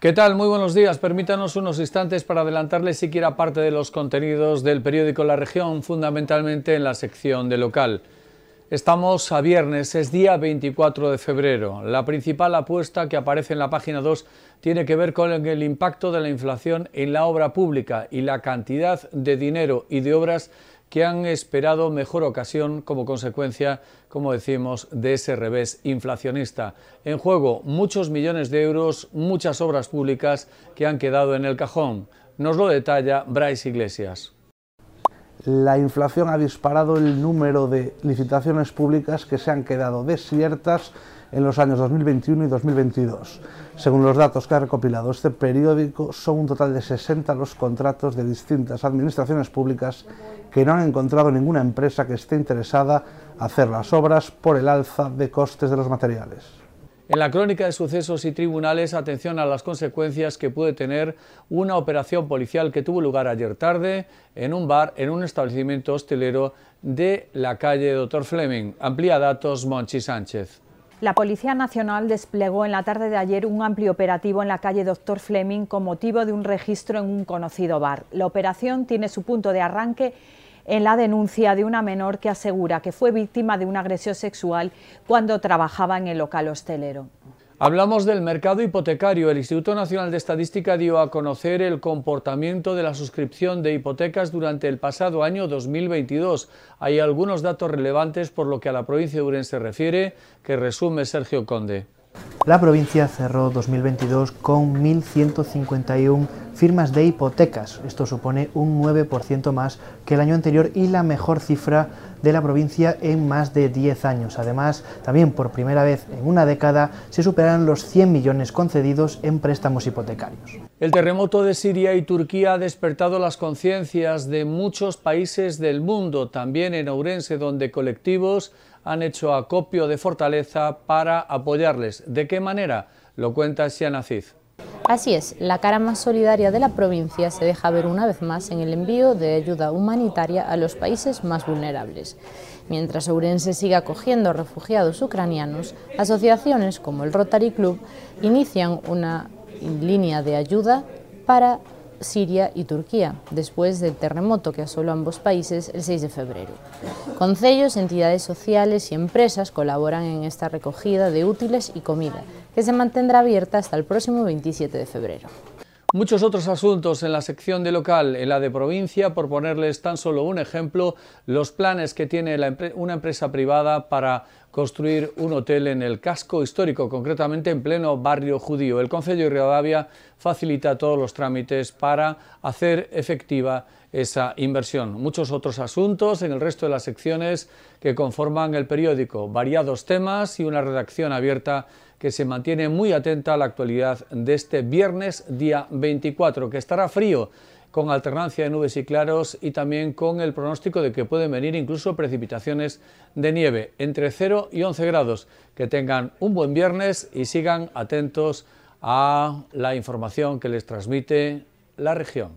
¿Qué tal? Muy buenos días. Permítanos unos instantes para adelantarles siquiera parte de los contenidos del periódico La Región, fundamentalmente en la sección de local. Estamos a viernes, es día 24 de febrero. La principal apuesta que aparece en la página 2 tiene que ver con el impacto de la inflación en la obra pública y la cantidad de dinero y de obras que han esperado mejor ocasión como consecuencia, como decimos, de ese revés inflacionista. En juego muchos millones de euros, muchas obras públicas que han quedado en el cajón. Nos lo detalla Bryce Iglesias. La inflación ha disparado el número de licitaciones públicas que se han quedado desiertas en los años 2021 y 2022. Según los datos que ha recopilado este periódico, son un total de 60 los contratos de distintas administraciones públicas que no han encontrado ninguna empresa que esté interesada en hacer las obras por el alza de costes de los materiales. En la crónica de sucesos y tribunales, atención a las consecuencias que puede tener una operación policial que tuvo lugar ayer tarde en un bar, en un establecimiento hostelero de la calle Dr. Fleming. Amplía datos Monchi Sánchez. La Policía Nacional desplegó en la tarde de ayer un amplio operativo en la calle Dr. Fleming con motivo de un registro en un conocido bar. La operación tiene su punto de arranque en la denuncia de una menor que asegura que fue víctima de una agresión sexual cuando trabajaba en el local hostelero. Hablamos del mercado hipotecario. El Instituto Nacional de Estadística dio a conocer el comportamiento de la suscripción de hipotecas durante el pasado año 2022. Hay algunos datos relevantes por lo que a la provincia de Urense se refiere, que resume Sergio Conde. La provincia cerró 2022 con 1.151 firmas de hipotecas. Esto supone un 9% más que el año anterior y la mejor cifra de la provincia en más de 10 años. Además, también por primera vez en una década se superan los 100 millones concedidos en préstamos hipotecarios. El terremoto de Siria y Turquía ha despertado las conciencias de muchos países del mundo, también en Ourense, donde colectivos han hecho acopio de fortaleza para apoyarles. ¿De qué manera? Lo cuenta Siana Así es, la cara más solidaria de la provincia se deja ver una vez más en el envío de ayuda humanitaria a los países más vulnerables. Mientras Ourense sigue acogiendo refugiados ucranianos, asociaciones como el Rotary Club inician una línea de ayuda para Siria y Turquía, después del terremoto que asoló ambos países el 6 de febrero. Concellos, entidades sociales y empresas colaboran en esta recogida de útiles y comida, que se mantendrá abierta hasta el próximo 27 de febrero. Muchos otros asuntos en la sección de local, en la de provincia, por ponerles tan solo un ejemplo, los planes que tiene una empresa privada para construir un hotel en el casco histórico, concretamente en pleno barrio judío. El Concello de Rivadavia facilita todos los trámites para hacer efectiva esa inversión. Muchos otros asuntos en el resto de las secciones que conforman el periódico, variados temas y una redacción abierta que se mantiene muy atenta a la actualidad de este viernes día 24, que estará frío con alternancia de nubes y claros y también con el pronóstico de que pueden venir incluso precipitaciones de nieve entre 0 y 11 grados. Que tengan un buen viernes y sigan atentos a la información que les transmite la región.